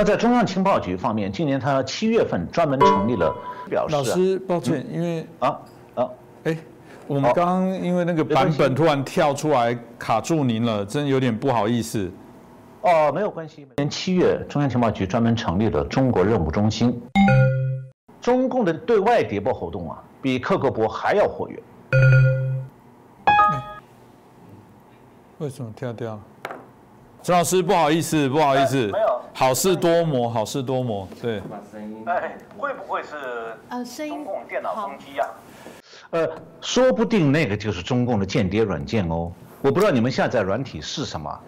那在中央情报局方面，今年他七月份专门成立了，表示老师，抱歉，因为啊啊，哎，我们刚刚因为那个版本突然跳出来卡住您了，真有点不好意思。哦，没有关系。今年七月，中央情报局专门成立了中国任务中心。中共的对外谍报活动啊，比克格勃还要活跃。为什么跳掉？陈老师，不好意思，不好意思，没有，好事多磨，好事多磨，对。哎，会不会是呃声音中共电脑攻击呀？呃，说不定那个就是中共的间谍软件哦。我不知道你们下载软体是什么。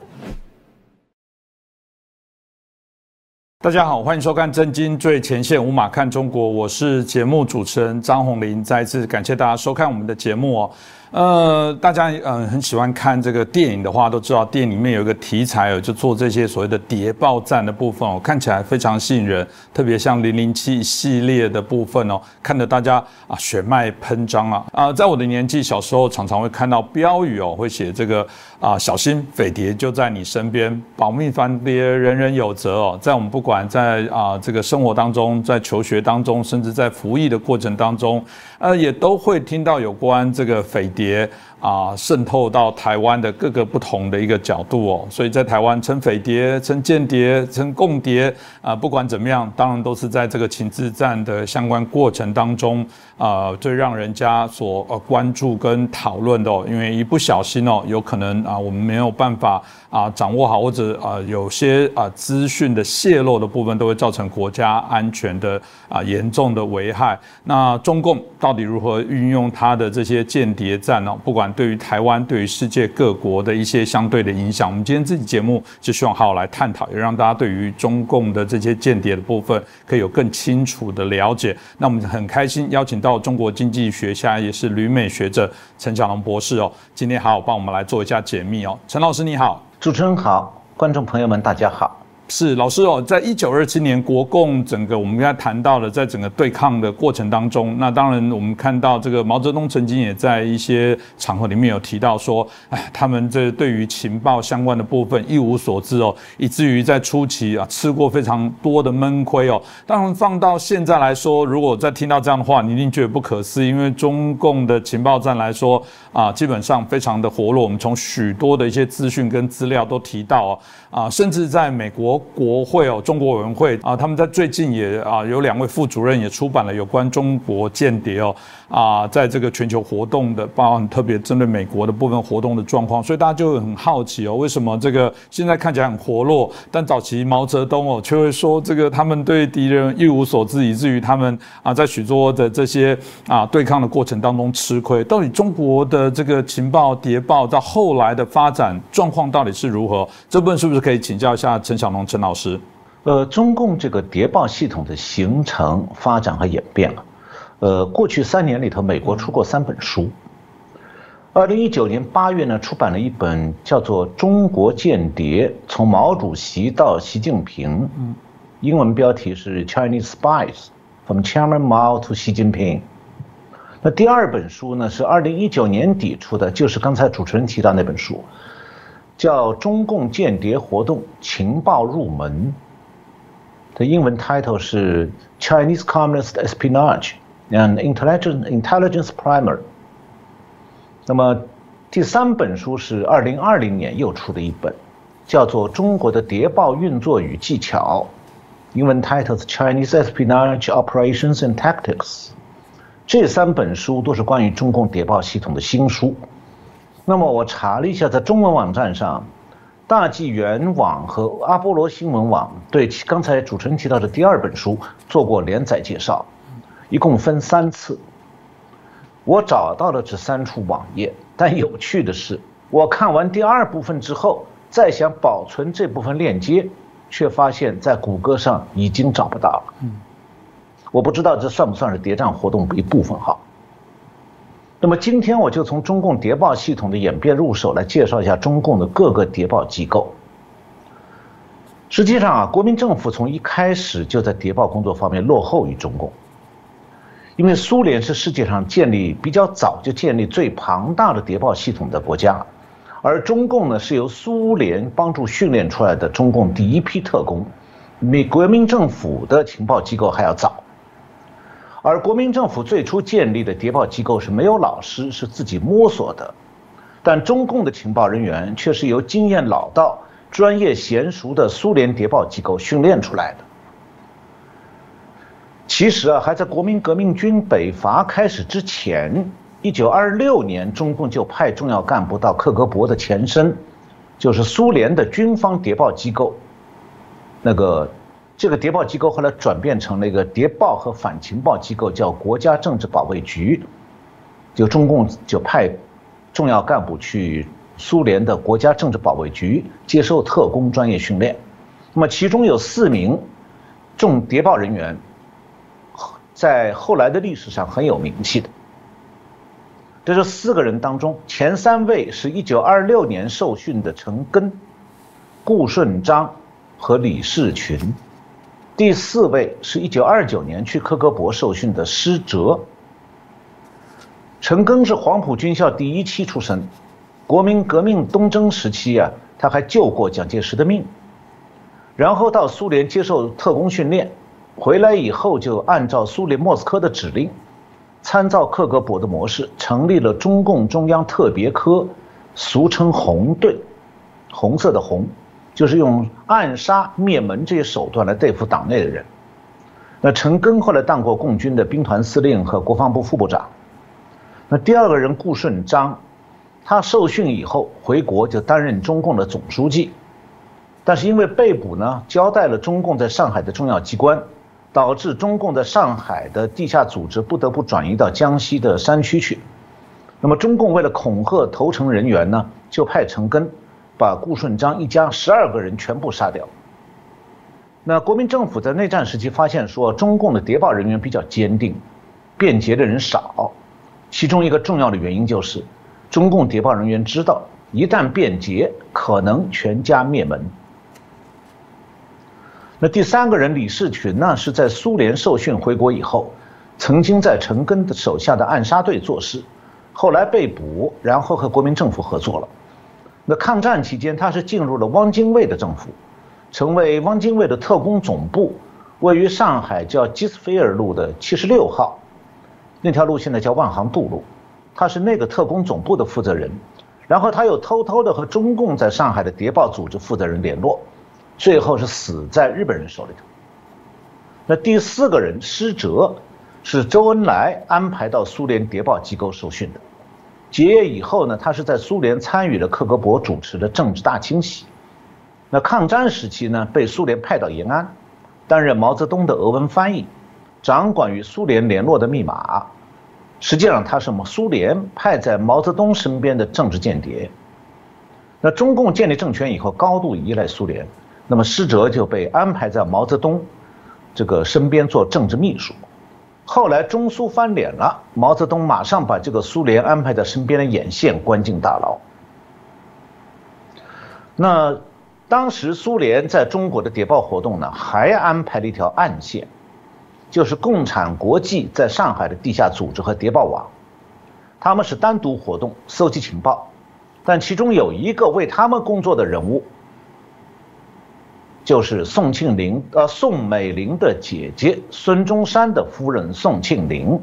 大家好，欢迎收看《真金最前线》，无马看中国，我是节目主持人张宏林，再次感谢大家收看我们的节目哦。呃，大家嗯很喜欢看这个电影的话，都知道电影里面有一个题材哦，就做这些所谓的谍报战的部分哦，看起来非常吸引人，特别像零零七系列的部分哦，看得大家啊血脉喷张啊。啊，在我的年纪小时候，常常会看到标语哦，会写这个啊小心匪谍就在你身边，保密防谍人人有责哦，在我们不管在啊这个生活当中，在求学当中，甚至在服役的过程当中，呃也都会听到有关这个匪谍。啊，渗透到台湾的各个不同的一个角度哦，所以在台湾称匪谍、称间谍、称共谍啊，不管怎么样，当然都是在这个情治战的相关过程当中啊，最让人家所呃关注跟讨论的哦，因为一不小心哦，有可能啊，我们没有办法啊掌握好，或者啊有些啊资讯的泄露的部分，都会造成国家安全的啊严重的危害。那中共到底如何运用它的这些间谍战呢？不管对于台湾，对于世界各国的一些相对的影响，我们今天这期节目就希望好好来探讨，也让大家对于中共的这些间谍的部分，可以有更清楚的了解。那我们很开心邀请到中国经济学家，也是旅美学者陈小龙博士哦，今天好好帮我们来做一下解密哦。陈老师你好，主持人好，观众朋友们大家好。是老师哦，在一九二七年，国共整个我们刚才谈到了，在整个对抗的过程当中，那当然我们看到这个毛泽东曾经也在一些场合里面有提到说，哎，他们这对于情报相关的部分一无所知哦，以至于在初期啊吃过非常多的闷亏哦。当然放到现在来说，如果再听到这样的话，你一定觉得不可思议，因为中共的情报站来说啊，基本上非常的活络。我们从许多的一些资讯跟资料都提到哦，啊，甚至在美国。国会哦，中国委员会啊，他们在最近也啊，有两位副主任也出版了有关中国间谍哦啊，在这个全球活动的，包含特别针对美国的部分活动的状况，所以大家就很好奇哦，为什么这个现在看起来很活络，但早期毛泽东哦却会说这个他们对敌人一无所知，以至于他们啊在许多的这些啊对抗的过程当中吃亏。到底中国的这个情报谍报到后来的发展状况到底是如何？这部分是不是可以请教一下陈小龙陈？老师，呃，中共这个谍报系统的形成、发展和演变啊，呃，过去三年里头，美国出过三本书。二零一九年八月呢，出版了一本叫做《中国间谍：从毛主席到习近平》，嗯，英文标题是《Chinese Spies from Chairman Mao to Xi Jinping》。那第二本书呢，是二零一九年底出的，就是刚才主持人提到那本书。叫中共间谍活动情报入门，的英文 title 是 Chinese Communist Espionage and Intelligence Intelligence Primer。那么第三本书是二零二零年又出的一本，叫做中国的谍报运作与技巧，英文 title 是 Chinese Espionage Operations and Tactics。这三本书都是关于中共谍报系统的新书。那么我查了一下，在中文网站上，大纪元网和阿波罗新闻网对刚才主持人提到的第二本书做过连载介绍，一共分三次。我找到了这三处网页，但有趣的是，我看完第二部分之后，再想保存这部分链接，却发现在谷歌上已经找不到了。我不知道这算不算是谍战活动一部分哈。那么今天我就从中共谍报系统的演变入手来介绍一下中共的各个谍报机构。实际上啊，国民政府从一开始就在谍报工作方面落后于中共，因为苏联是世界上建立比较早就建立最庞大的谍报系统的国家，而中共呢是由苏联帮助训练出来的中共第一批特工，比国民政府的情报机构还要早。而国民政府最初建立的谍报机构是没有老师，是自己摸索的，但中共的情报人员却是由经验老道、专业娴熟的苏联谍报机构训练出来的。其实啊，还在国民革命军北伐开始之前，一九二六年，中共就派重要干部到克格勃的前身，就是苏联的军方谍报机构，那个。这个谍报机构后来转变成了一个谍报和反情报机构，叫国家政治保卫局。就中共就派重要干部去苏联的国家政治保卫局接受特工专业训练。那么其中有四名重谍报人员，在后来的历史上很有名气的。这是四个人当中，前三位是一九二六年受训的陈根、顾顺章和李士群。第四位是一九二九年去科格勃受训的施哲。陈赓是黄埔军校第一期出身，国民革命东征时期啊，他还救过蒋介石的命。然后到苏联接受特工训练，回来以后就按照苏联莫斯科的指令，参照克格勃的模式，成立了中共中央特别科，俗称红队，红色的红。就是用暗杀、灭门这些手段来对付党内的人。那陈赓后来当过共军的兵团司令和国防部副部长。那第二个人顾顺章，他受训以后回国就担任中共的总书记，但是因为被捕呢，交代了中共在上海的重要机关，导致中共在上海的地下组织不得不转移到江西的山区去。那么中共为了恐吓投诚人员呢，就派陈赓。把顾顺章一家十二个人全部杀掉。那国民政府在内战时期发现说，中共的谍报人员比较坚定，便捷的人少。其中一个重要的原因就是，中共谍报人员知道，一旦便捷，可能全家灭门。那第三个人李士群呢，是在苏联受训回国以后，曾经在陈赓的手下的暗杀队做事，后来被捕，然后和国民政府合作了。那抗战期间，他是进入了汪精卫的政府，成为汪精卫的特工总部，位于上海叫基斯菲尔路的七十六号，那条路现在叫万航渡路，他是那个特工总部的负责人，然后他又偷偷的和中共在上海的谍报组织负责人联络，最后是死在日本人手里头。那第四个人施哲，是周恩来安排到苏联谍报机构受训的。结业以后呢，他是在苏联参与了克格勃主持的政治大清洗。那抗战时期呢，被苏联派到延安，担任毛泽东的俄文翻译，掌管与苏联联络的密码。实际上，他是我们苏联派在毛泽东身边的政治间谍。那中共建立政权以后，高度依赖苏联，那么施哲就被安排在毛泽东这个身边做政治秘书。后来中苏翻脸了，毛泽东马上把这个苏联安排在身边的眼线关进大牢。那当时苏联在中国的谍报活动呢，还安排了一条暗线，就是共产国际在上海的地下组织和谍报网，他们是单独活动，搜集情报，但其中有一个为他们工作的人物。就是宋庆龄，呃，宋美龄的姐姐孙中山的夫人宋庆龄，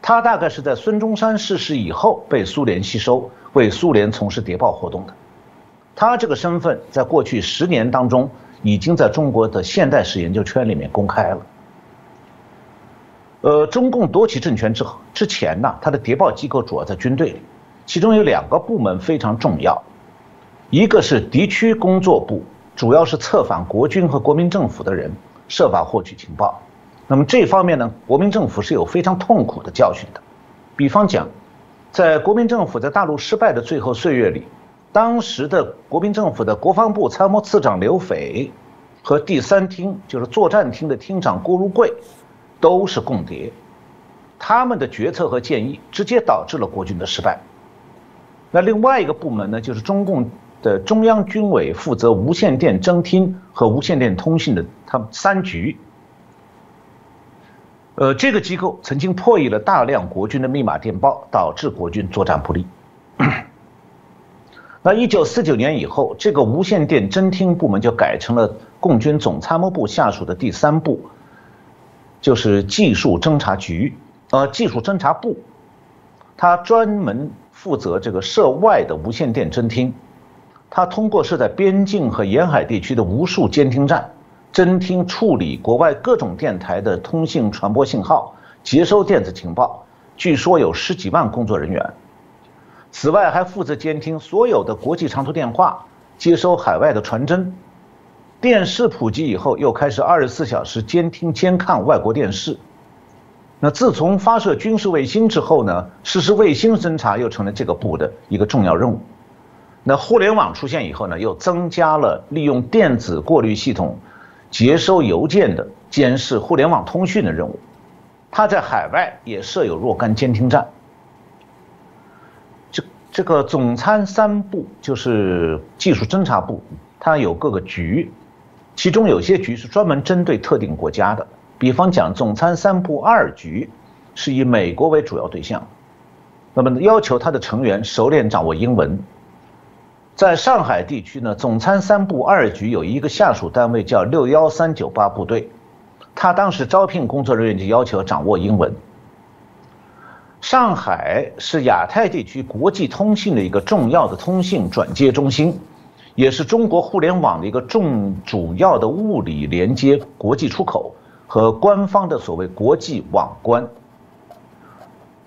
她大概是在孙中山逝世以后被苏联吸收，为苏联从事谍报活动的。她这个身份在过去十年当中，已经在中国的现代史研究圈里面公开了。呃，中共夺取政权之后之前呢，它的谍报机构主要在军队里，其中有两个部门非常重要，一个是敌区工作部。主要是策反国军和国民政府的人，设法获取情报。那么这方面呢，国民政府是有非常痛苦的教训的。比方讲，在国民政府在大陆失败的最后岁月里，当时的国民政府的国防部参谋次长刘斐和第三厅就是作战厅的厅长郭如贵，都是共谍。他们的决策和建议直接导致了国军的失败。那另外一个部门呢，就是中共。的中央军委负责无线电侦听和无线电通信的，他们三局。呃，这个机构曾经破译了大量国军的密码电报，导致国军作战不利。那一九四九年以后，这个无线电侦听部门就改成了共军总参谋部下属的第三部，就是技术侦察局，呃，技术侦察部，它专门负责这个涉外的无线电侦听。它通过设在边境和沿海地区的无数监听站，侦听处理国外各种电台的通信传播信号，接收电子情报。据说有十几万工作人员。此外，还负责监听所有的国际长途电话，接收海外的传真。电视普及以后，又开始二十四小时监听监看外国电视。那自从发射军事卫星之后呢，实施卫星侦察又成了这个部的一个重要任务。那互联网出现以后呢，又增加了利用电子过滤系统接收邮件的监视互联网通讯的任务。它在海外也设有若干监听站。这这个总参三部就是技术侦察部，它有各个局，其中有些局是专门针对特定国家的。比方讲，总参三部二局是以美国为主要对象，那么要求他的成员熟练掌握英文。在上海地区呢，总参三部二局有一个下属单位叫六幺三九八部队，他当时招聘工作人员就要求掌握英文。上海是亚太地区国际通信的一个重要的通信转接中心，也是中国互联网的一个重主要的物理连接国际出口和官方的所谓国际网关。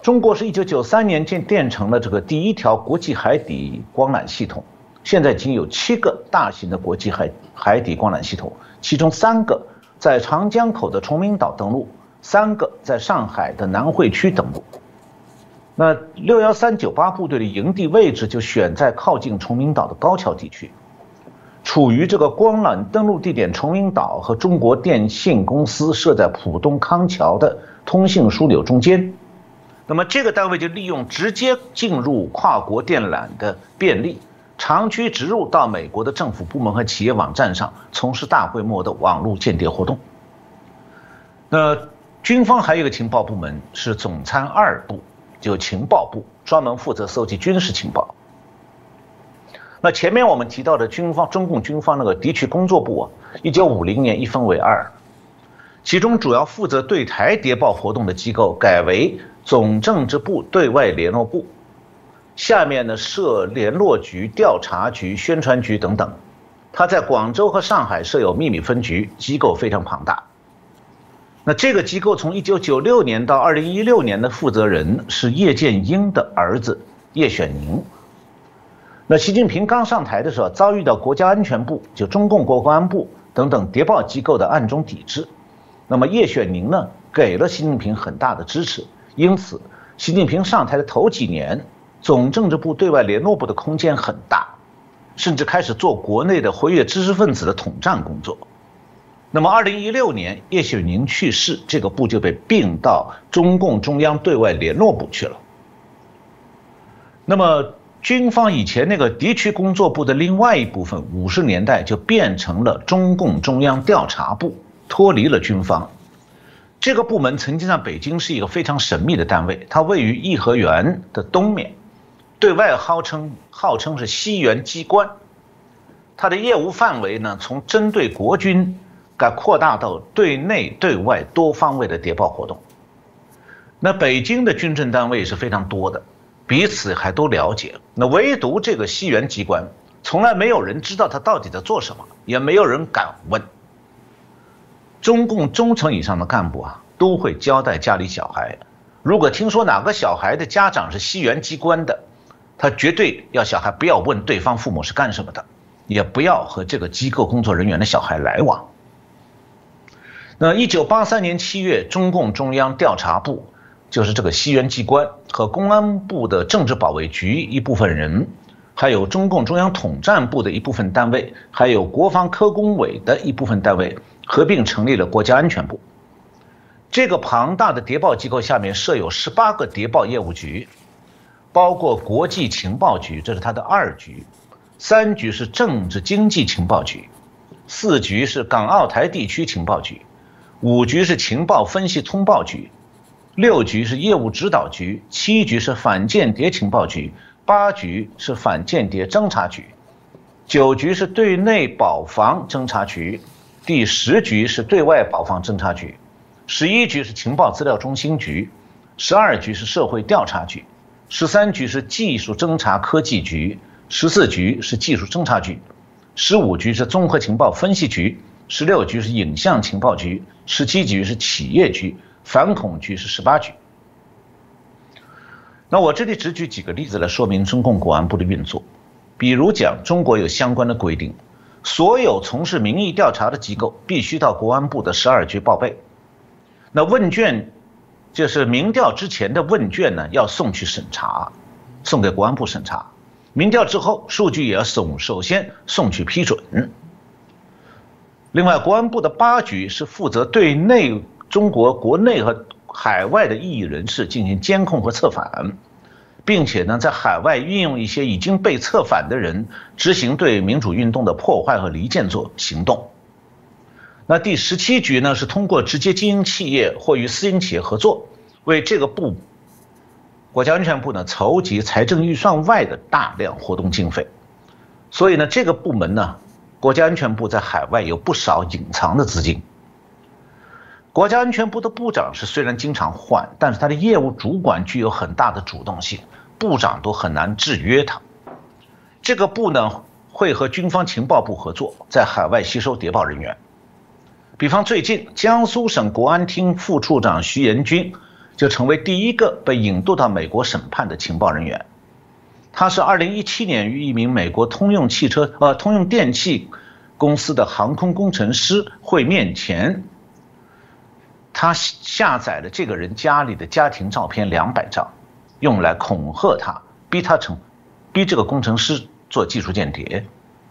中国是一九九三年建建成了这个第一条国际海底光缆系统，现在已经有七个大型的国际海海底光缆系统，其中三个在长江口的崇明岛登陆，三个在上海的南汇区登陆。那六幺三九八部队的营地位置就选在靠近崇明岛的高桥地区，处于这个光缆登陆地点崇明岛和中国电信公司设在浦东康桥的通信枢纽中间。那么这个单位就利用直接进入跨国电缆的便利，长驱直入到美国的政府部门和企业网站上，从事大规模的网络间谍活动。那军方还有一个情报部门是总参二部。就情报部专门负责搜集军事情报。那前面我们提到的军方，中共军方那个敌区工作部啊，一九五零年一分为二，其中主要负责对台谍报活动的机构改为总政治部对外联络部，下面呢设联络局、调查局、宣传局等等。他在广州和上海设有秘密分局，机构非常庞大。那这个机构从一九九六年到二零一六年的负责人是叶剑英的儿子叶选宁。那习近平刚上台的时候，遭遇到国家安全部、就中共国公安部等等谍报机构的暗中抵制。那么叶选宁呢，给了习近平很大的支持，因此习近平上台的头几年，总政治部对外联络部的空间很大，甚至开始做国内的活跃知识分子的统战工作。那么，二零一六年叶选宁去世，这个部就被并到中共中央对外联络部去了。那么，军方以前那个敌区工作部的另外一部分，五十年代就变成了中共中央调查部，脱离了军方。这个部门曾经在北京是一个非常神秘的单位，它位于颐和园的东面，对外号称号称是西园机关。它的业务范围呢，从针对国军。改扩大到对内对外多方位的谍报活动。那北京的军政单位是非常多的，彼此还都了解。那唯独这个西园机关，从来没有人知道他到底在做什么，也没有人敢问。中共中层以上的干部啊，都会交代家里小孩，如果听说哪个小孩的家长是西园机关的，他绝对要小孩不要问对方父母是干什么的，也不要和这个机构工作人员的小孩来往。那一九八三年七月，中共中央调查部，就是这个西园机关和公安部的政治保卫局一部分人，还有中共中央统战部的一部分单位，还有国防科工委的一部分单位，合并成立了国家安全部。这个庞大的谍报机构下面设有十八个谍报业务局，包括国际情报局，这是它的二局；三局是政治经济情报局；四局是港澳台地区情报局。五局是情报分析通报局，六局是业务指导局，七局是反间谍情报局，八局是反间谍侦察局，九局是对内保防侦察局，第十局是对外保防侦察局，十一局是情报资料中心局，十二局是社会调查局，十三局是技术侦查科技局，十四局是技术侦查局，十五局是综合情报分析局，十六局是影像情报局，十七局是企业局，反恐局是十八局。那我这里只举几个例子来说明中共国安部的运作，比如讲，中国有相关的规定，所有从事民意调查的机构必须到国安部的十二局报备。那问卷，就是民调之前的问卷呢，要送去审查，送给国安部审查。民调之后，数据也要送，首先送去批准。另外，国安部的八局是负责对内中国国内和。海外的异议人士进行监控和策反，并且呢，在海外运用一些已经被策反的人执行对民主运动的破坏和离间做行动。那第十七局呢，是通过直接经营企业或与私营企业合作，为这个部国家安全部呢筹集财政预算外的大量活动经费。所以呢，这个部门呢，国家安全部在海外有不少隐藏的资金。国家安全部的部长是虽然经常换，但是他的业务主管具有很大的主动性，部长都很难制约他。这个部呢会和军方情报部合作，在海外吸收谍报人员。比方最近，江苏省国安厅副处长徐延军就成为第一个被引渡到美国审判的情报人员。他是2017年与一名美国通用汽车呃通用电气公司的航空工程师会面前。他下载了这个人家里的家庭照片两百张，用来恐吓他，逼他成，逼这个工程师做技术间谍。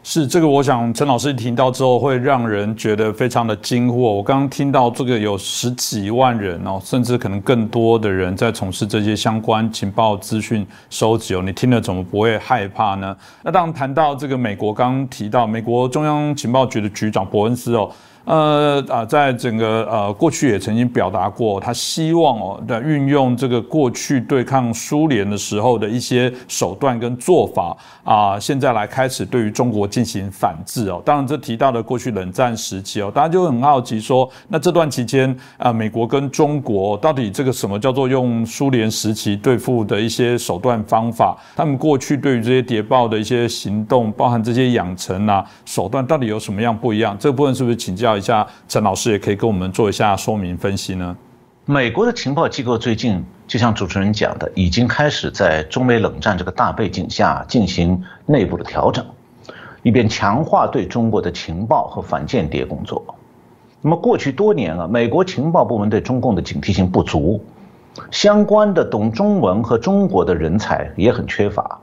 是这个，我想陈老师听到之后会让人觉得非常的惊惑。我刚刚听到这个有十几万人哦，甚至可能更多的人在从事这些相关情报资讯收集哦，你听了怎么不会害怕呢？那当谈到这个美国，刚刚提到美国中央情报局的局长伯恩斯哦。呃啊，在整个呃过去也曾经表达过，他希望哦的运用这个过去对抗苏联的时候的一些手段跟做法啊，现在来开始对于中国进行反制哦。当然，这提到了过去冷战时期哦，大家就很好奇说，那这段期间啊，美国跟中国到底这个什么叫做用苏联时期对付的一些手段方法？他们过去对于这些谍报的一些行动，包含这些养成啊手段，到底有什么样不一样？这部分是不是请教？一下，陈老师也可以跟我们做一下说明分析呢。美国的情报机构最近就像主持人讲的，已经开始在中美冷战这个大背景下进行内部的调整，以便强化对中国的情报和反间谍工作。那么过去多年啊，美国情报部门对中共的警惕性不足，相关的懂中文和中国的人才也很缺乏，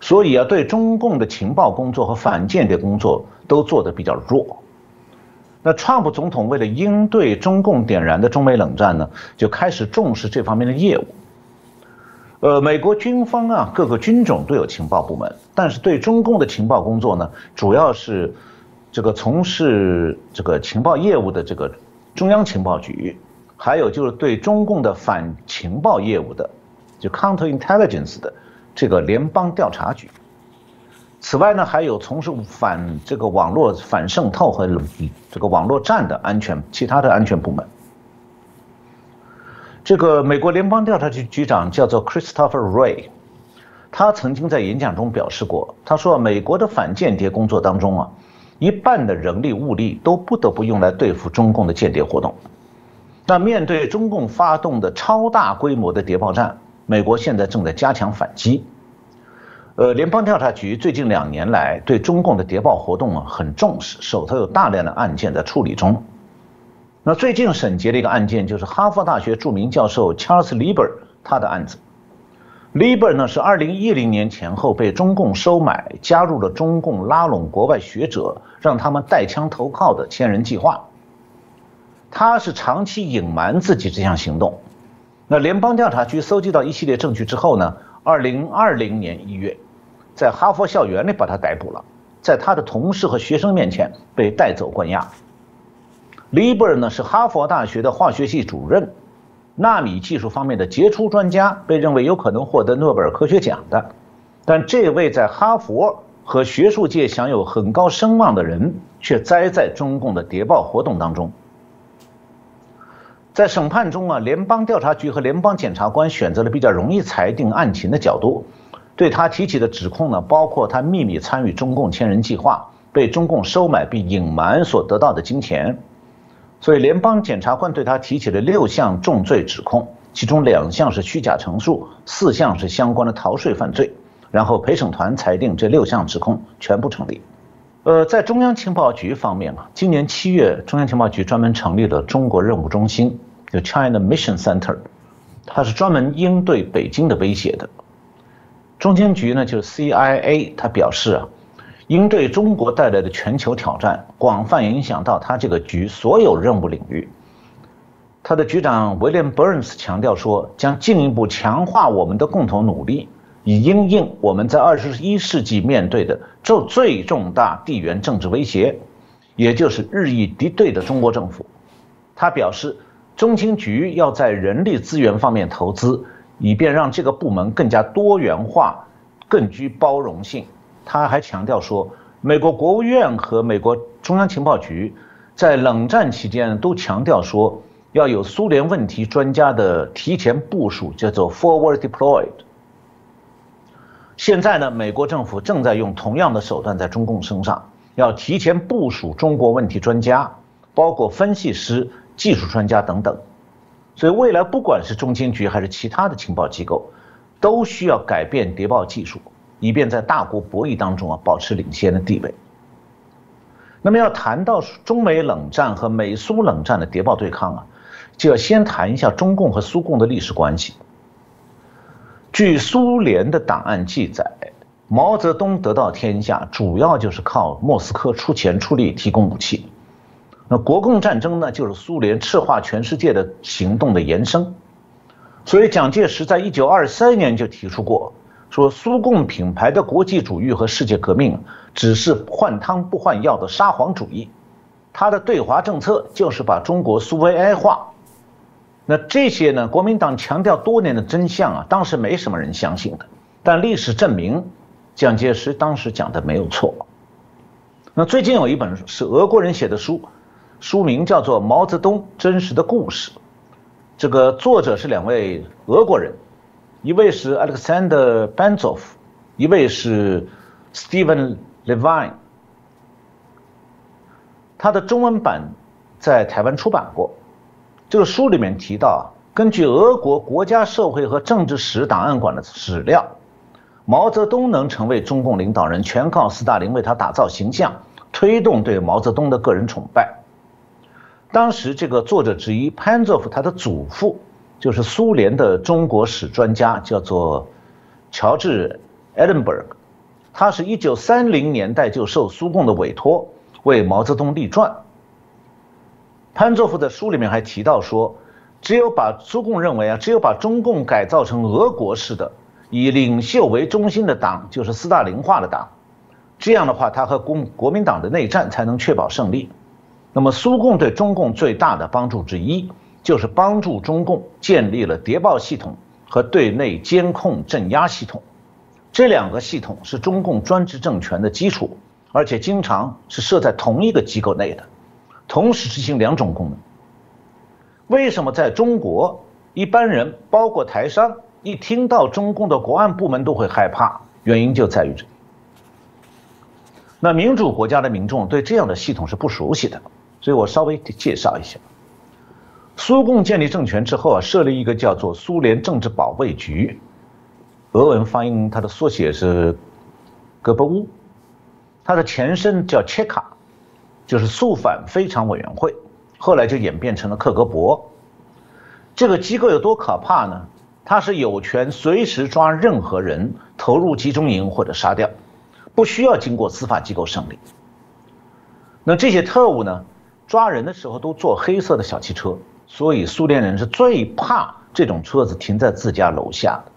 所以啊，对中共的情报工作和反间谍工作都做得比较弱。那川普总统为了应对中共点燃的中美冷战呢，就开始重视这方面的业务。呃，美国军方啊，各个军种都有情报部门，但是对中共的情报工作呢，主要是这个从事这个情报业务的这个中央情报局，还有就是对中共的反情报业务的，就 counterintelligence 的这个联邦调查局。此外呢，还有从事反这个网络反渗透和这个网络战的安全，其他的安全部门。这个美国联邦调查局局长叫做 Christopher Ray，他曾经在演讲中表示过，他说美国的反间谍工作当中啊，一半的人力物力都不得不用来对付中共的间谍活动。那面对中共发动的超大规模的谍报战，美国现在正在加强反击。呃，联邦调查局最近两年来对中共的谍报活动啊很重视，手头有大量的案件在处理中。那最近审结的一个案件就是哈佛大学著名教授 Charles Lieber 他的案子。Lieber 呢是2010年前后被中共收买，加入了中共拉拢国外学者，让他们带枪投靠的千人计划。他是长期隐瞒自己这项行动。那联邦调查局搜集到一系列证据之后呢？二零二零年一月，在哈佛校园里把他逮捕了，在他的同事和学生面前被带走关押。利伯呢是哈佛大学的化学系主任，纳米技术方面的杰出专家，被认为有可能获得诺贝尔科学奖的。但这位在哈佛和学术界享有很高声望的人，却栽在中共的谍报活动当中。在审判中啊，联邦调查局和联邦检察官选择了比较容易裁定案情的角度，对他提起的指控呢，包括他秘密参与中共千人计划，被中共收买并隐瞒所得到的金钱。所以，联邦检察官对他提起了六项重罪指控，其中两项是虚假陈述，四项是相关的逃税犯罪。然后陪审团裁定这六项指控全部成立。呃，在中央情报局方面啊，今年七月，中央情报局专门成立了中国任务中心，就 China Mission Center，它是专门应对北京的威胁的。中情局呢，就是 CIA，它表示啊，应对中国带来的全球挑战，广泛影响到它这个局所有任务领域。它的局长 William Burns 强调说，将进一步强化我们的共同努力。以应应我们在二十一世纪面对的这最重大地缘政治威胁，也就是日益敌对的中国政府。他表示，中情局要在人力资源方面投资，以便让这个部门更加多元化、更具包容性。他还强调说，美国国务院和美国中央情报局在冷战期间都强调说，要有苏联问题专家的提前部署，叫做 forward deployed。现在呢，美国政府正在用同样的手段在中共身上，要提前部署中国问题专家，包括分析师、技术专家等等。所以未来不管是中情局还是其他的情报机构，都需要改变谍报技术，以便在大国博弈当中啊保持领先的地位。那么要谈到中美冷战和美苏冷战的谍报对抗啊，就要先谈一下中共和苏共的历史关系。据苏联的档案记载，毛泽东得到天下，主要就是靠莫斯科出钱出力提供武器。那国共战争呢，就是苏联赤化全世界的行动的延伸。所以蒋介石在一九二三年就提出过，说苏共品牌的国际主义和世界革命，只是换汤不换药的沙皇主义。他的对华政策就是把中国苏维埃化。那这些呢？国民党强调多年的真相啊，当时没什么人相信的。但历史证明，蒋介石当时讲的没有错。那最近有一本是俄国人写的书，书名叫做《毛泽东真实的故事》。这个作者是两位俄国人，一位是 Alexander Banzov，一位是 Stephen Levine。他的中文版在台湾出版过。这个书里面提到，根据俄国国家社会和政治史档案馆的史料，毛泽东能成为中共领导人，全靠斯大林为他打造形象，推动对毛泽东的个人崇拜。当时这个作者之一潘佐夫，他的祖父就是苏联的中国史专家，叫做乔治·艾伦伯格，他是一九三零年代就受苏共的委托为毛泽东立传。潘作夫的书里面还提到说，只有把苏共认为啊，只有把中共改造成俄国式的以领袖为中心的党，就是斯大林化的党，这样的话，他和共国民党的内战才能确保胜利。那么，苏共对中共最大的帮助之一，就是帮助中共建立了谍报系统和对内监控镇压系统，这两个系统是中共专制政权的基础，而且经常是设在同一个机构内的。同时执行两种功能。为什么在中国一般人，包括台商，一听到中共的国安部门都会害怕？原因就在于这。那民主国家的民众对这样的系统是不熟悉的，所以我稍微介绍一下。苏共建立政权之后啊，设立一个叫做苏联政治保卫局，俄文发音它的缩写是戈伯乌，它的前身叫切卡。就是肃反非常委员会，后来就演变成了克格勃。这个机构有多可怕呢？它是有权随时抓任何人，投入集中营或者杀掉，不需要经过司法机构审理。那这些特务呢，抓人的时候都坐黑色的小汽车，所以苏联人是最怕这种车子停在自家楼下的。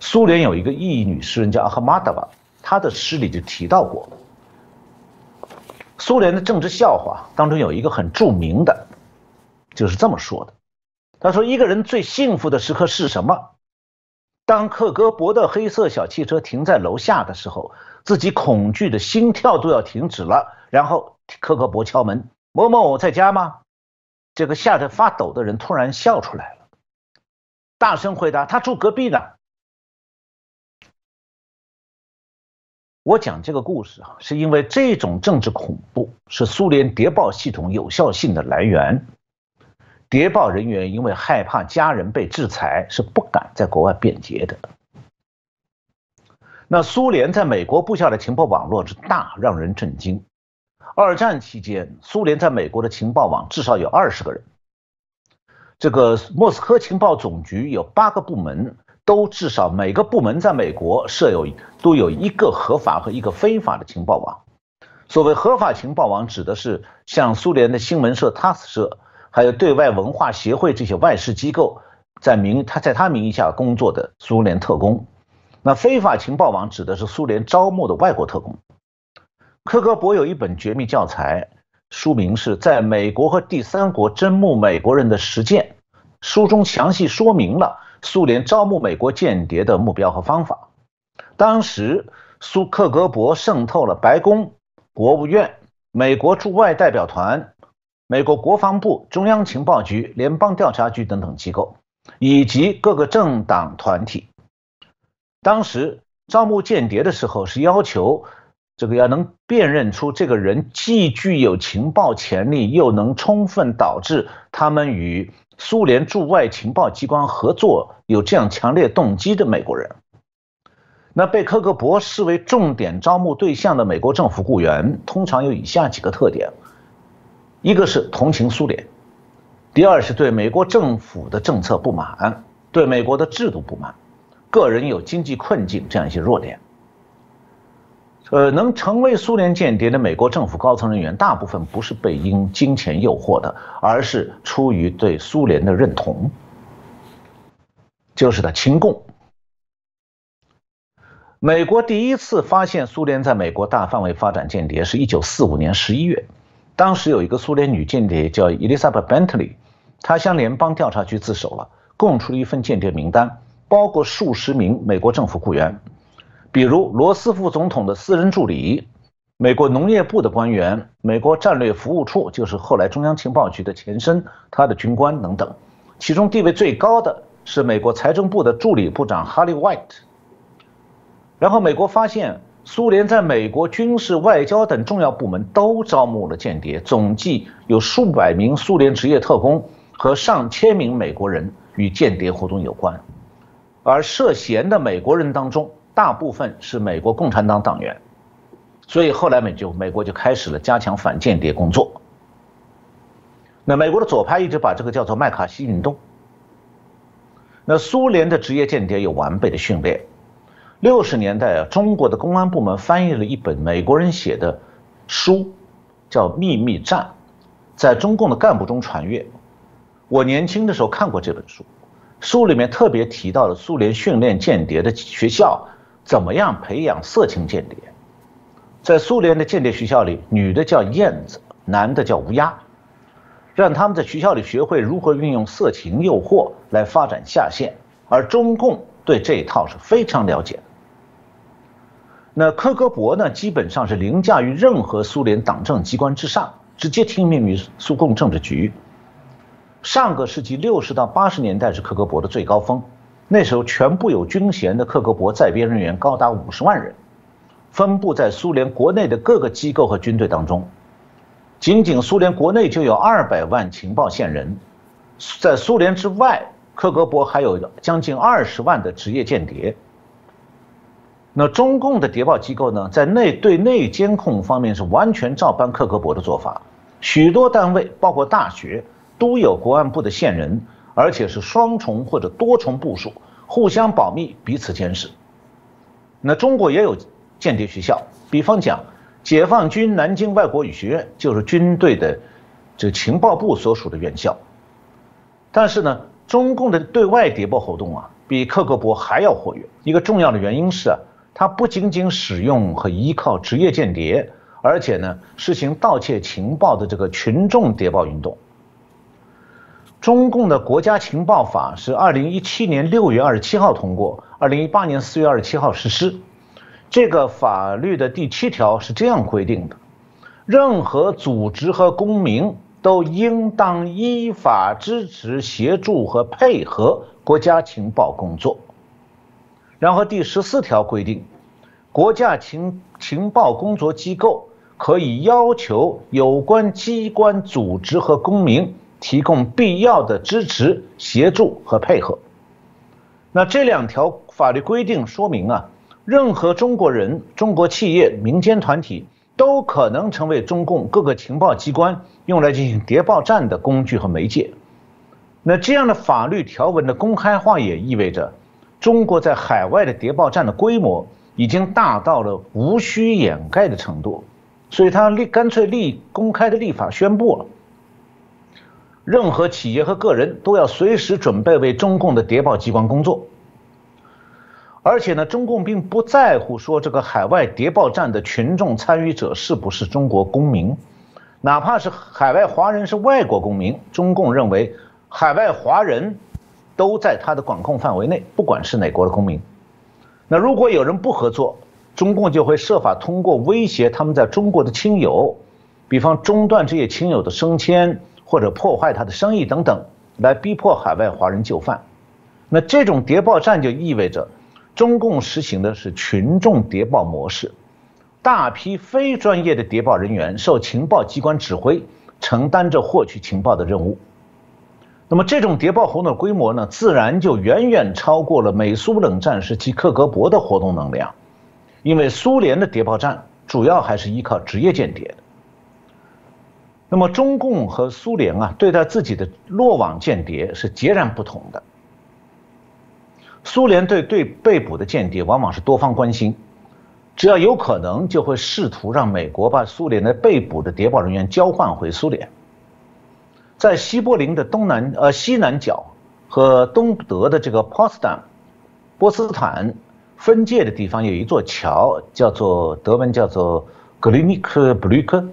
苏联有一个意女诗人叫阿赫玛达瓦，她的诗里就提到过。苏联的政治笑话当中有一个很著名的，就是这么说的：他说，一个人最幸福的时刻是什么？当克格勃的黑色小汽车停在楼下的时候，自己恐惧的心跳都要停止了。然后克格勃敲门：“某某在家吗？”这个吓得发抖的人突然笑出来了，大声回答：“他住隔壁呢。”我讲这个故事啊，是因为这种政治恐怖是苏联谍报系统有效性的来源。谍报人员因为害怕家人被制裁，是不敢在国外变节的。那苏联在美国布下的情报网络之大，让人震惊。二战期间，苏联在美国的情报网至少有二十个人。这个莫斯科情报总局有八个部门。都至少每个部门在美国设有都有一个合法和一个非法的情报网。所谓合法情报网，指的是像苏联的新闻社、塔斯社，还有对外文化协会这些外事机构，在名他在他名义下工作的苏联特工。那非法情报网指的是苏联招募的外国特工。科格博有一本绝密教材，书名是在美国和第三国征募美国人的实践，书中详细说明了。苏联招募美国间谍的目标和方法。当时，苏克格勃渗透了白宫、国务院、美国驻外代表团、美国国防部、中央情报局、联邦调查局等等机构，以及各个政党团体。当时招募间谍的时候，是要求这个要能辨认出这个人既具有情报潜力，又能充分导致他们与。苏联驻外情报机关合作有这样强烈动机的美国人，那被科格勃视为重点招募对象的美国政府雇员，通常有以下几个特点：一个是同情苏联，第二是对美国政府的政策不满，对美国的制度不满，个人有经济困境这样一些弱点。呃，能成为苏联间谍的美国政府高层人员，大部分不是被因金钱诱惑的，而是出于对苏联的认同，就是的亲共。美国第一次发现苏联在美国大范围发展间谍，是一九四五年十一月，当时有一个苏联女间谍叫 Elisabeth Bentley，，她向联邦调查局自首了，供出了一份间谍名单，包括数十名美国政府雇员。比如罗斯福总统的私人助理、美国农业部的官员、美国战略服务处（就是后来中央情报局的前身）他的军官等等，其中地位最高的是美国财政部的助理部长哈利·怀特。然后美国发现，苏联在美国军事、外交等重要部门都招募了间谍，总计有数百名苏联职业特工和上千名美国人与间谍活动有关，而涉嫌的美国人当中。大部分是美国共产党党员，所以后来美就美国就开始了加强反间谍工作。那美国的左派一直把这个叫做麦卡锡运动。那苏联的职业间谍有完备的训练。六十年代啊，中国的公安部门翻译了一本美国人写的书，叫《秘密战》，在中共的干部中传阅。我年轻的时候看过这本书，书里面特别提到了苏联训练间谍的学校。怎么样培养色情间谍？在苏联的间谍学校里，女的叫燕子，男的叫乌鸦，让他们在学校里学会如何运用色情诱惑来发展下线。而中共对这一套是非常了解的。那科格勃呢，基本上是凌驾于任何苏联党政机关之上，直接听命于苏共政治局。上个世纪六十到八十年代是科格勃的最高峰。那时候，全部有军衔的克格勃在编人员高达五十万人，分布在苏联国内的各个机构和军队当中。仅仅苏联国内就有二百万情报线人，在苏联之外，克格勃还有将近二十万的职业间谍。那中共的谍报机构呢，在内对内监控方面是完全照搬克格勃的做法，许多单位，包括大学，都有国安部的线人。而且是双重或者多重部署，互相保密，彼此监视。那中国也有间谍学校，比方讲，解放军南京外国语学院就是军队的这情报部所属的院校。但是呢，中共的对外谍报活动啊，比克格勃还要活跃。一个重要的原因是啊，它不仅仅使用和依靠职业间谍，而且呢，实行盗窃情报的这个群众谍报运动。中共的国家情报法是二零一七年六月二十七号通过，二零一八年四月二十七号实施。这个法律的第七条是这样规定的：任何组织和公民都应当依法支持、协助和配合国家情报工作。然后第十四条规定，国家情情报工作机构可以要求有关机关、组织和公民提供必要的支持、协助和配合。那这两条法律规定说明啊，任何中国人、中国企业、民间团体都可能成为中共各个情报机关用来进行谍报战的工具和媒介。那这样的法律条文的公开化也意味着。中国在海外的谍报战的规模已经大到了无需掩盖的程度，所以他立干脆立公开的立法宣布了，任何企业和个人都要随时准备为中共的谍报机关工作。而且呢，中共并不在乎说这个海外谍报战的群众参与者是不是中国公民，哪怕是海外华人是外国公民，中共认为海外华人。都在他的管控范围内，不管是哪国的公民。那如果有人不合作，中共就会设法通过威胁他们在中国的亲友，比方中断这些亲友的升迁或者破坏他的生意等等，来逼迫海外华人就范。那这种谍报战就意味着，中共实行的是群众谍报模式，大批非专业的谍报人员受情报机关指挥，承担着获取情报的任务。那么这种谍报活动的规模呢，自然就远远超过了美苏冷战时期克格勃的活动能量，因为苏联的谍报战主要还是依靠职业间谍的。那么中共和苏联啊，对待自己的落网间谍是截然不同的。苏联对对被捕的间谍往往是多方关心，只要有可能就会试图让美国把苏联的被捕的谍报人员交换回苏联。在西柏林的东南呃西南角和东德的这个波斯坦波斯坦分界的地方有一座桥，叫做德文叫做格里尼克布吕克。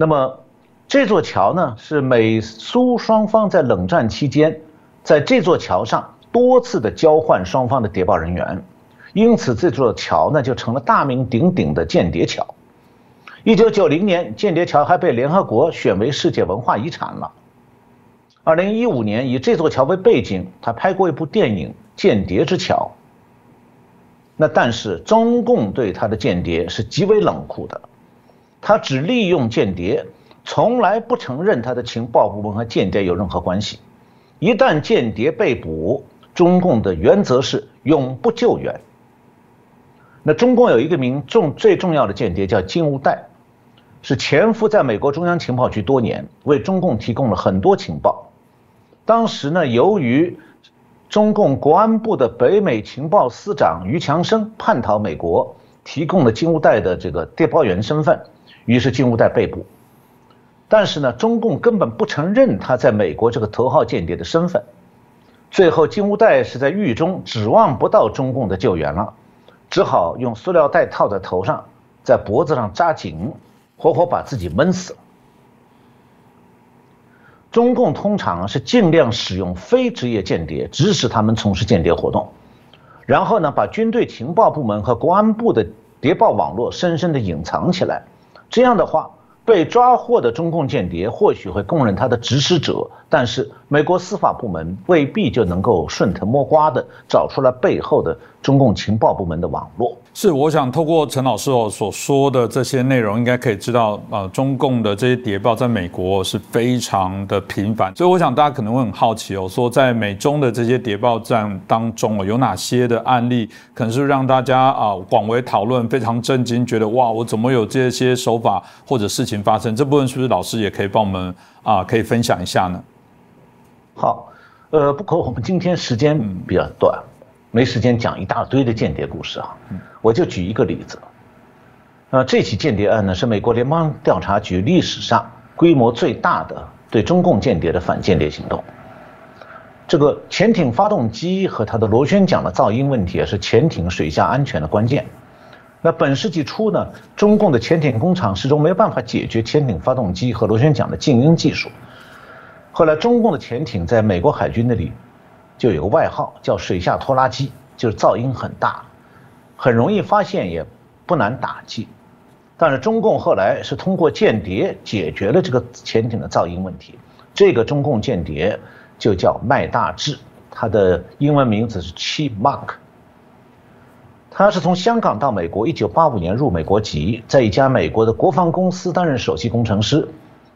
那么这座桥呢，是美苏双方在冷战期间在这座桥上多次的交换双方的谍报人员，因此这座桥呢就成了大名鼎鼎的间谍桥。一九九零年，间谍桥还被联合国选为世界文化遗产了。二零一五年，以这座桥为背景，他拍过一部电影《间谍之桥》。那但是中共对他的间谍是极为冷酷的，他只利用间谍，从来不承认他的情报部门和间谍有任何关系。一旦间谍被捕，中共的原则是永不救援。那中共有一个名重最重要的间谍叫金无代。是潜伏在美国中央情报局多年，为中共提供了很多情报。当时呢，由于中共国安部的北美情报司长于强生叛逃美国，提供了金无代的这个谍报员身份，于是金无代被捕。但是呢，中共根本不承认他在美国这个头号间谍的身份。最后，金无代是在狱中指望不到中共的救援了，只好用塑料袋套在头上，在脖子上扎紧。活活把自己闷死了。中共通常是尽量使用非职业间谍，指使他们从事间谍活动，然后呢，把军队情报部门和国安部的谍报网络深深的隐藏起来。这样的话，被抓获的中共间谍或许会供认他的指使者，但是美国司法部门未必就能够顺藤摸瓜的找出来背后的中共情报部门的网络。是，我想透过陈老师哦所说的这些内容，应该可以知道，呃，中共的这些谍报在美国是非常的频繁。所以我想大家可能会很好奇哦，说在美中的这些谍报战当中哦，有哪些的案例可能是让大家啊广为讨论、非常震惊，觉得哇，我怎么有这些手法或者事情发生？这部分是不是老师也可以帮我们啊可以分享一下呢？好，呃，不过我们今天时间比较短。没时间讲一大堆的间谍故事啊，我就举一个例子。呃，这起间谍案呢是美国联邦调查局历史上规模最大的对中共间谍的反间谍行动。这个潜艇发动机和它的螺旋桨的噪音问题是潜艇水下安全的关键。那本世纪初呢，中共的潜艇工厂始终没有办法解决潜艇发动机和螺旋桨的静音技术。后来中共的潜艇在美国海军那里就有个外号叫“水下拖拉机”，就是噪音很大，很容易发现，也不难打击。但是中共后来是通过间谍解决了这个潜艇的噪音问题。这个中共间谍就叫麦大志，他的英文名字是 Chi Mark。他是从香港到美国，一九八五年入美国籍，在一家美国的国防公司担任首席工程师。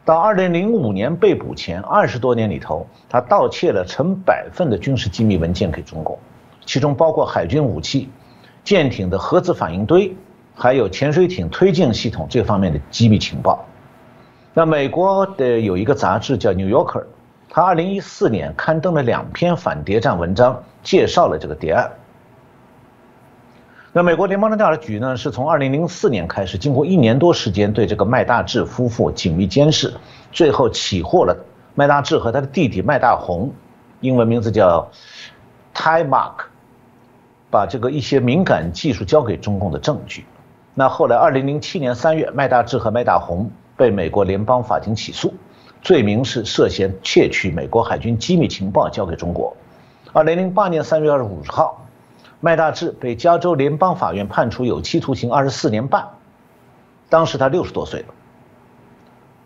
到二零零五年被捕前二十多年里头，他盗窃了成百份的军事机密文件给中共，其中包括海军武器、舰艇的核子反应堆。还有潜水艇推进系统这方面的机密情报。那美国的有一个杂志叫《New Yorker》，它二零一四年刊登了两篇反谍战文章，介绍了这个谍案。那美国联邦调查局呢，是从二零零四年开始，经过一年多时间对这个麦大志夫妇紧密监视，最后起获了麦大志和他的弟弟麦大红，英文名字叫 t i m a r k 把这个一些敏感技术交给中共的证据。那后来，二零零七年三月，麦大志和麦大红被美国联邦法庭起诉，罪名是涉嫌窃取美国海军机密情报交给中国。二零零八年三月二十五号，麦大志被加州联邦法院判处有期徒刑二十四年半，当时他六十多岁了。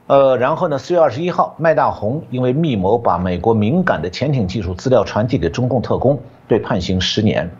呃，然后呢，四月二十一号，麦大红因为密谋把美国敏感的潜艇技术资料传递给中共特工，被判刑十年，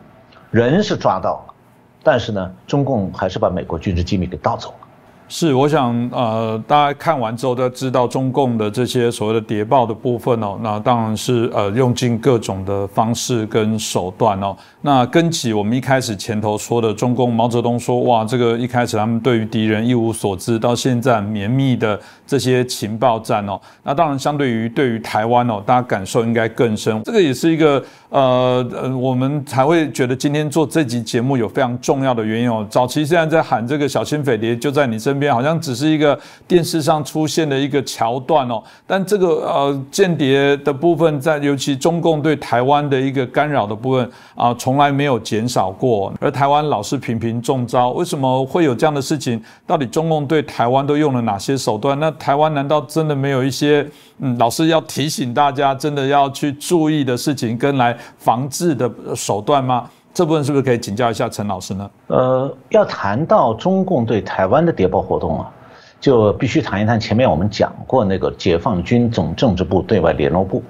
人是抓到了。但是呢，中共还是把美国军事机密给盗走了。是，我想，呃，大家看完之后都知道中共的这些所谓的谍报的部分哦，那当然是呃用尽各种的方式跟手段哦。那跟起我们一开始前头说的，中共毛泽东说，哇，这个一开始他们对于敌人一无所知，到现在绵密的这些情报战哦，那当然相对于对于台湾哦，大家感受应该更深。这个也是一个呃呃，我们才会觉得今天做这集节目有非常重要的原因哦。早期现在在喊这个小心匪谍就在你身。边好像只是一个电视上出现的一个桥段哦，但这个呃间谍的部分，在尤其中共对台湾的一个干扰的部分啊，从来没有减少过，而台湾老是频频中招，为什么会有这样的事情？到底中共对台湾都用了哪些手段？那台湾难道真的没有一些嗯，老师要提醒大家，真的要去注意的事情跟来防治的手段吗？这部分是不是可以请教一下陈老师呢？呃，要谈到中共对台湾的谍报活动啊，就必须谈一谈前面我们讲过那个解放军总政治部对外联络部，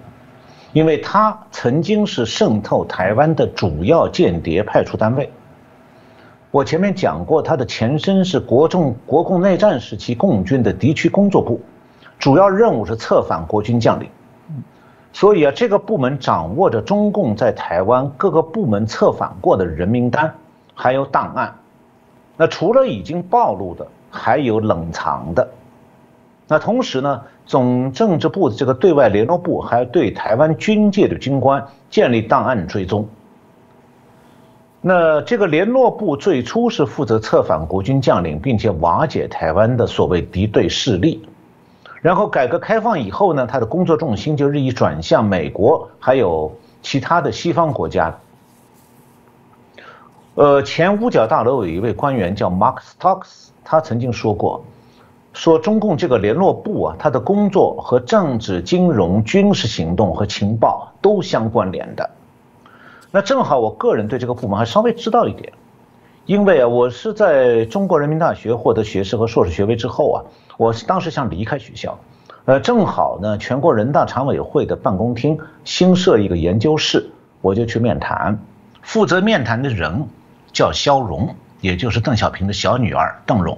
因为它曾经是渗透台湾的主要间谍派出单位。我前面讲过，它的前身是国中国共内战时期共军的敌区工作部，主要任务是策反国军将领。所以啊，这个部门掌握着中共在台湾各个部门策反过的人名单，还有档案。那除了已经暴露的，还有冷藏的。那同时呢，总政治部的这个对外联络部还对台湾军界的军官建立档案追踪。那这个联络部最初是负责策反国军将领，并且瓦解台湾的所谓敌对势力。然后改革开放以后呢，他的工作重心就日益转向美国，还有其他的西方国家。呃，前五角大楼有一位官员叫 Mark Stokes，他曾经说过，说中共这个联络部啊，他的工作和政治、金融、军事行动和情报都相关联的。那正好我个人对这个部门还稍微知道一点，因为啊，我是在中国人民大学获得学士和硕士学位之后啊。我是当时想离开学校，呃，正好呢，全国人大常委会的办公厅新设一个研究室，我就去面谈。负责面谈的人叫肖荣，也就是邓小平的小女儿邓荣。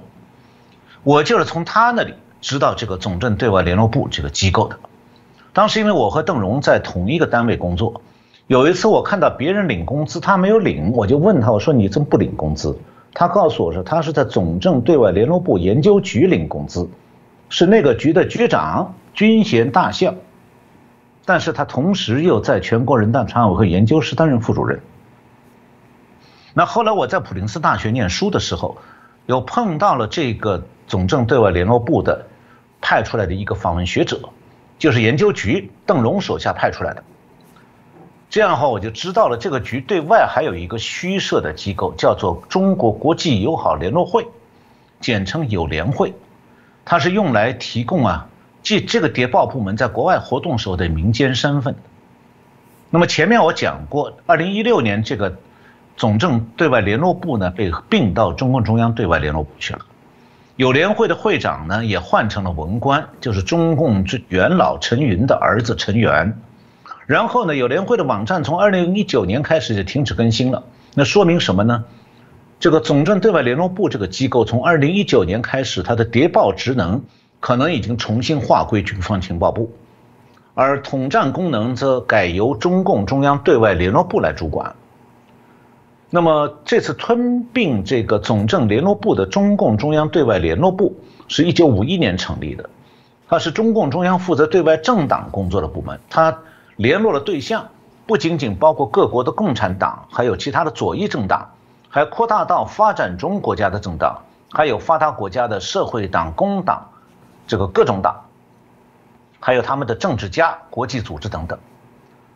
我就是从他那里知道这个总政对外联络部这个机构的。当时因为我和邓荣在同一个单位工作，有一次我看到别人领工资，他没有领，我就问他，我说你怎么不领工资？他告诉我说，他是在总政对外联络部研究局领工资，是那个局的局长，军衔大校。但是他同时又在全国人大常委会研究室担任副主任。那后来我在普林斯大学念书的时候，又碰到了这个总政对外联络部的派出来的一个访问学者，就是研究局邓荣手下派出来的。这样的话，我就知道了这个局对外还有一个虚设的机构，叫做中国国际友好联络会，简称友联会，它是用来提供啊即这个谍报部门在国外活动时候的民间身份。那么前面我讲过，二零一六年这个总政对外联络部呢被并到中共中央对外联络部去了，友联会的会长呢也换成了文官，就是中共元老陈云的儿子陈元。然后呢，友联会的网站从二零一九年开始就停止更新了，那说明什么呢？这个总政对外联络部这个机构从二零一九年开始，它的谍报职能可能已经重新划归军方情报部，而统战功能则改由中共中央对外联络部来主管。那么这次吞并这个总政联络部的中共中央对外联络部是一九五一年成立的，它是中共中央负责对外政党工作的部门，它联络的对象不仅仅包括各国的共产党，还有其他的左翼政党。还扩大到发展中国家的政党，还有发达国家的社会党、工党，这个各种党，还有他们的政治家、国际组织等等。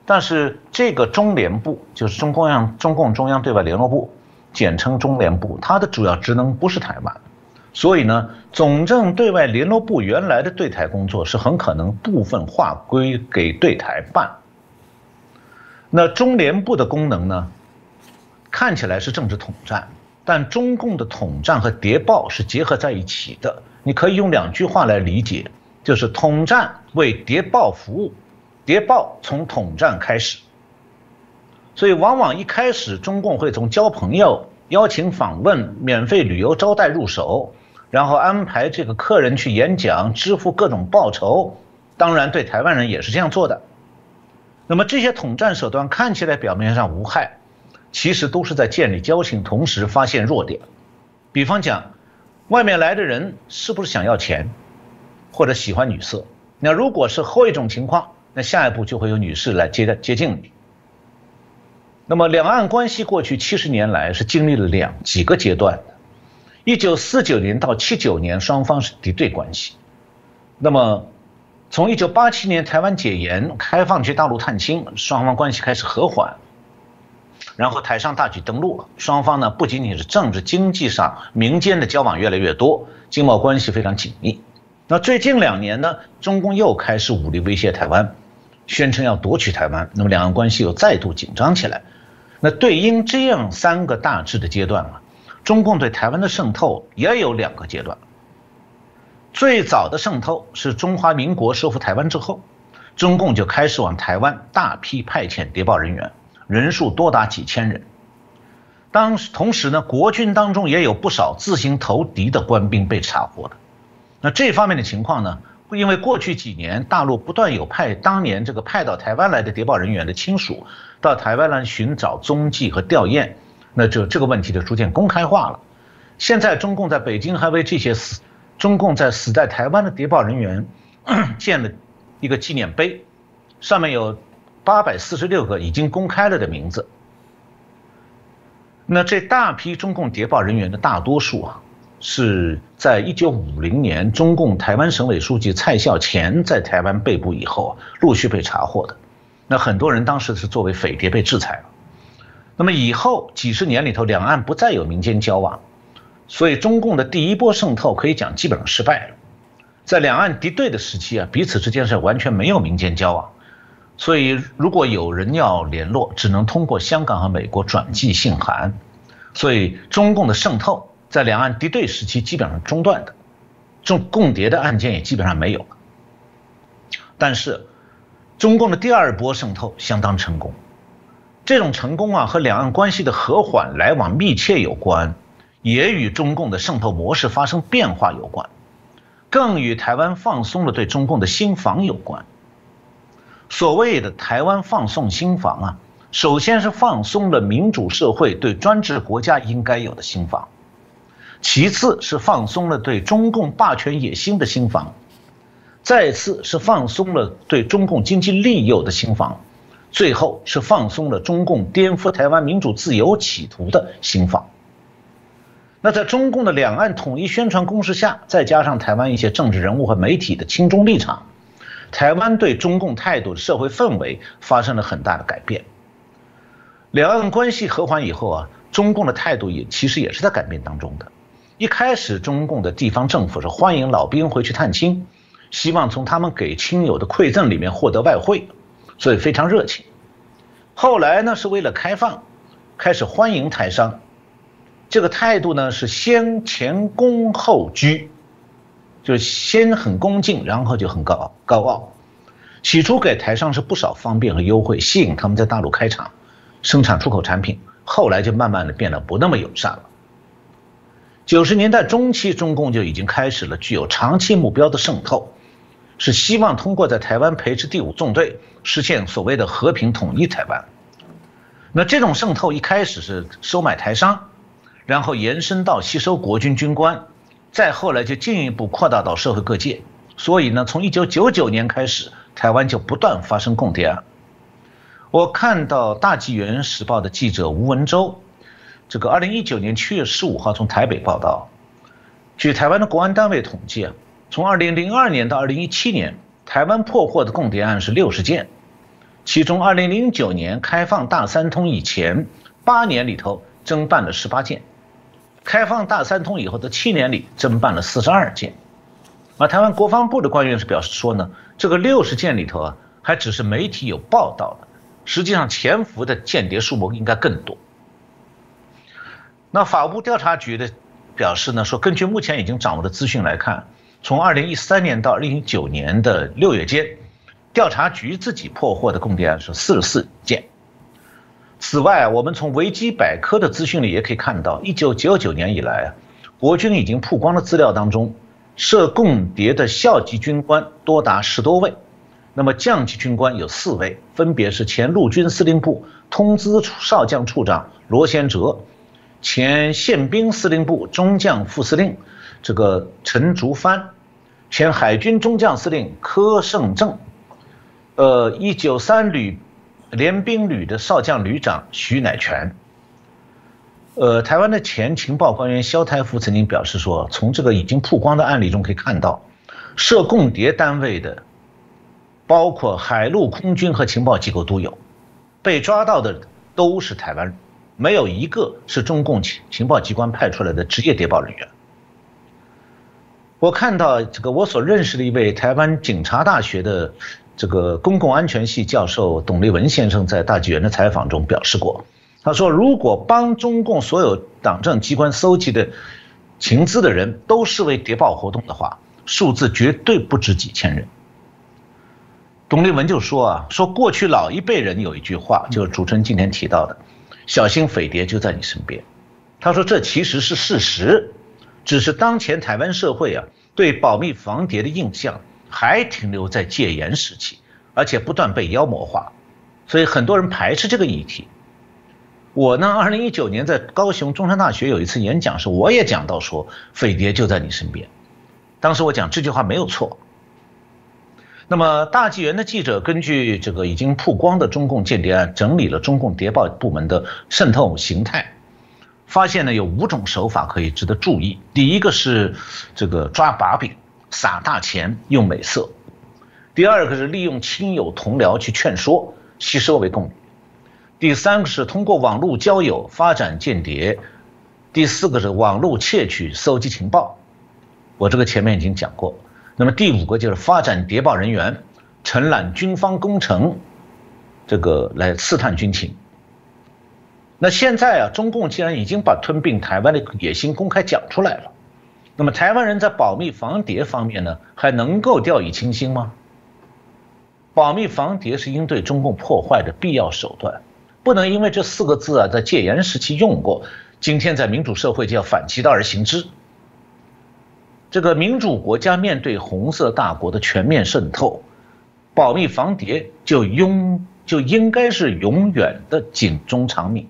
但是这个中联部就是中共央中共中央对外联络部，简称中联部，它的主要职能不是台湾，所以呢，总政对外联络部原来的对台工作是很可能部分划归给对台办。那中联部的功能呢？看起来是政治统战，但中共的统战和谍报是结合在一起的。你可以用两句话来理解，就是统战为谍报服务，谍报从统战开始。所以往往一开始中共会从交朋友、邀请访问、免费旅游招待入手，然后安排这个客人去演讲，支付各种报酬。当然，对台湾人也是这样做的。那么这些统战手段看起来表面上无害。其实都是在建立交情，同时发现弱点。比方讲，外面来的人是不是想要钱，或者喜欢女色？那如果是后一种情况，那下一步就会有女士来接接近你。那么两岸关系过去七十年来是经历了两几个阶段。一九四九年到七九年，双方是敌对关系。那么从一九八七年台湾解严，开放去大陆探亲，双方关系开始和缓。然后台上大举登陆了，双方呢不仅仅是政治、经济上、民间的交往越来越多，经贸关系非常紧密。那最近两年呢，中共又开始武力威胁台湾，宣称要夺取台湾，那么两岸关系又再度紧张起来。那对应这样三个大致的阶段啊，中共对台湾的渗透也有两个阶段。最早的渗透是中华民国收复台湾之后，中共就开始往台湾大批派遣谍报人员。人数多达几千人，当同时呢，国军当中也有不少自行投敌的官兵被查获的。那这方面的情况呢，因为过去几年大陆不断有派当年这个派到台湾来的谍报人员的亲属到台湾来寻找踪迹和吊唁，那就这个问题就逐渐公开化了。现在中共在北京还为这些死中共在死在台湾的谍报人员 建了一个纪念碑，上面有。八百四十六个已经公开了的名字，那这大批中共谍报人员的大多数啊，是在一九五零年中共台湾省委书记蔡孝乾在台湾被捕以后啊陆续被查获的。那很多人当时是作为匪谍被制裁了。那么以后几十年里头，两岸不再有民间交往，所以中共的第一波渗透可以讲基本上失败了。在两岸敌对的时期啊，彼此之间是完全没有民间交往。所以，如果有人要联络，只能通过香港和美国转寄信函。所以，中共的渗透在两岸敌对时期基本上中断的，中共谍的案件也基本上没有。但是，中共的第二波渗透相当成功。这种成功啊，和两岸关系的和缓、来往密切有关，也与中共的渗透模式发生变化有关，更与台湾放松了对中共的新防有关。所谓的台湾放送新防啊，首先是放松了民主社会对专制国家应该有的新防，其次是放松了对中共霸权野心的新防，再次是放松了对中共经济利诱的新防，最后是放松了中共颠覆台湾民主自由企图的新防。那在中共的两岸统一宣传攻势下，再加上台湾一些政治人物和媒体的亲中立场。台湾对中共态度的社会氛围发生了很大的改变。两岸关系和缓以后啊，中共的态度也其实也是在改变当中的。一开始，中共的地方政府是欢迎老兵回去探亲，希望从他们给亲友的馈赠里面获得外汇，所以非常热情。后来呢，是为了开放，开始欢迎台商，这个态度呢是先前恭后居，就是先很恭敬，然后就很高高傲。起初给台商是不少方便和优惠，吸引他们在大陆开厂，生产出口产品。后来就慢慢的变得不那么友善了。九十年代中期，中共就已经开始了具有长期目标的渗透，是希望通过在台湾培植第五纵队，实现所谓的和平统一台湾。那这种渗透一开始是收买台商，然后延伸到吸收国军军官，再后来就进一步扩大到社会各界。所以呢，从一九九九年开始，台湾就不断发生共谍案。我看到《大纪元时报》的记者吴文洲。这个二零一九年七月十五号从台北报道，据台湾的国安单位统计啊，从二零零二年到二零一七年，台湾破获的共谍案是六十件，其中二零零九年开放大三通以前八年里头侦办了十八件，开放大三通以后的七年里侦办了四十二件，而台湾国防部的官员是表示说呢，这个六十件里头啊，还只是媒体有报道的，实际上潜伏的间谍数目应该更多。那法务部调查局的表示呢，说根据目前已经掌握的资讯来看，从二零一三年到二零一九年的六月间，调查局自己破获的共谍案是四十四件。此外，我们从维基百科的资讯里也可以看到，一九九九年以来啊，国军已经曝光的资料当中，涉共谍的校级军官多达十多位，那么将级军官有四位，分别是前陆军司令部通资少将处长罗先哲。前宪兵司令部中将副司令，这个陈竹帆，前海军中将司令柯胜正，呃，一九三旅联兵旅的少将旅长徐乃全，呃，台湾的前情报官员萧台福曾经表示说，从这个已经曝光的案例中可以看到，涉共谍单位的，包括海陆空军和情报机构都有，被抓到的都是台湾人。没有一个是中共情情报机关派出来的职业谍报人员。我看到这个我所认识的一位台湾警察大学的这个公共安全系教授董立文先生在大纪元的采访中表示过，他说：“如果帮中共所有党政机关搜集的情资的人都视为谍报活动的话，数字绝对不止几千人。”董立文就说：“啊，说过去老一辈人有一句话，就是主持人今天提到的。”小心匪谍就在你身边，他说这其实是事实，只是当前台湾社会啊对保密防谍的印象还停留在戒严时期，而且不断被妖魔化，所以很多人排斥这个议题。我呢，二零一九年在高雄中山大学有一次演讲时，我也讲到说匪谍就在你身边，当时我讲这句话没有错。那么，大纪元的记者根据这个已经曝光的中共间谍案，整理了中共谍报部门的渗透形态，发现呢有五种手法可以值得注意。第一个是这个抓把柄、撒大钱、用美色；第二个是利用亲友同僚去劝说、吸收为共；第三个是通过网络交友发展间谍；第四个是网络窃取、搜集情报。我这个前面已经讲过。那么第五个就是发展谍报人员，承揽军方工程，这个来刺探军情。那现在啊，中共既然已经把吞并台湾的野心公开讲出来了，那么台湾人在保密防谍方面呢，还能够掉以轻心吗？保密防谍是应对中共破坏的必要手段，不能因为这四个字啊在戒严时期用过，今天在民主社会就要反其道而行之。这个民主国家面对红色大国的全面渗透，保密防谍就永就应该是永远的警钟长鸣。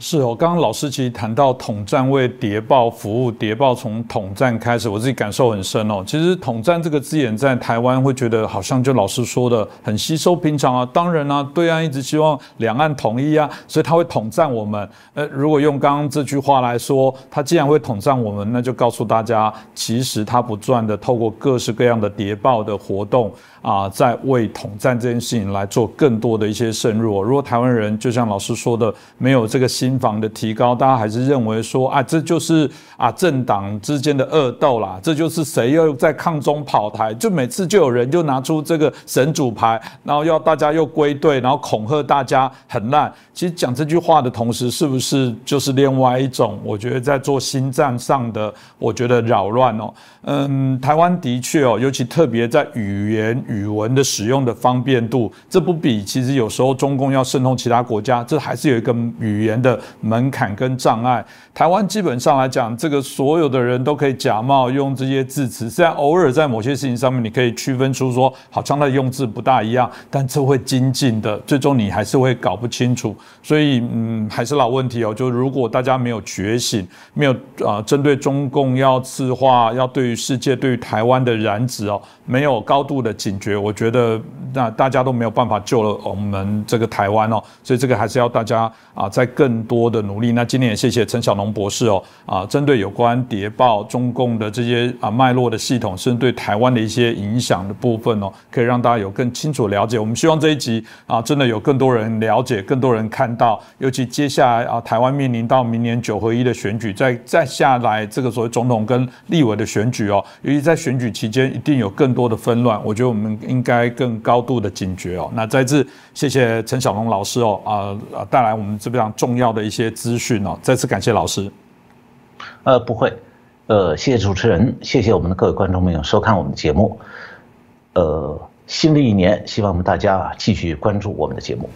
是哦，刚刚老师其实谈到统战为谍报服务，谍报从统战开始，我自己感受很深哦。其实统战这个字眼在台湾会觉得好像就老师说的很稀松平常啊。当然啊，对岸一直希望两岸统一啊，所以他会统战我们。呃，如果用刚刚这句话来说，他既然会统战我们，那就告诉大家，其实他不断的透过各式各样的谍报的活动。啊，在为统战这件事情来做更多的一些深入。如果台湾人就像老师说的，没有这个心房的提高，大家还是认为说啊，这就是啊政党之间的恶斗啦，这就是谁又在抗中跑台，就每次就有人就拿出这个神主牌，然后要大家又归队，然后恐吓大家很烂。其实讲这句话的同时，是不是就是另外一种？我觉得在做心战上的，我觉得扰乱哦。嗯，台湾的确哦，尤其特别在语言语文的使用的方便度，这不比其实有时候中共要渗透其他国家，这还是有一个语言的门槛跟障碍。台湾基本上来讲，这个所有的人都可以假冒用这些字词，虽然偶尔在某些事情上面你可以区分出说，好像它的用字不大一样，但这会精进的，最终你还是会搞不清楚。所以，嗯，还是老问题哦，就如果大家没有觉醒，没有啊，针对中共要赤化，要对于世界对于台湾的染指哦，没有高度的警觉，我觉得那大家都没有办法救了我们这个台湾哦，所以这个还是要大家啊，在更多的努力。那今天也谢谢陈小龙博士哦，啊，针对有关谍报中共的这些啊脉络的系统，甚至对台湾的一些影响的部分哦，可以让大家有更清楚了解。我们希望这一集啊，真的有更多人了解，更多人看到，尤其接下来啊，台湾面临到明年九合一的选举，再再下来这个所谓总统跟立委的选举。哦，尤其在选举期间，一定有更多的纷乱。我觉得我们应该更高度的警觉哦。那再次谢谢陈小龙老师哦，啊，带来我们这非常重要的一些资讯哦。再次感谢老师。呃，不会，呃，谢谢主持人，谢谢我们的各位观众朋友收看我们的节目。呃，新的一年，希望我们大家继续关注我们的节目。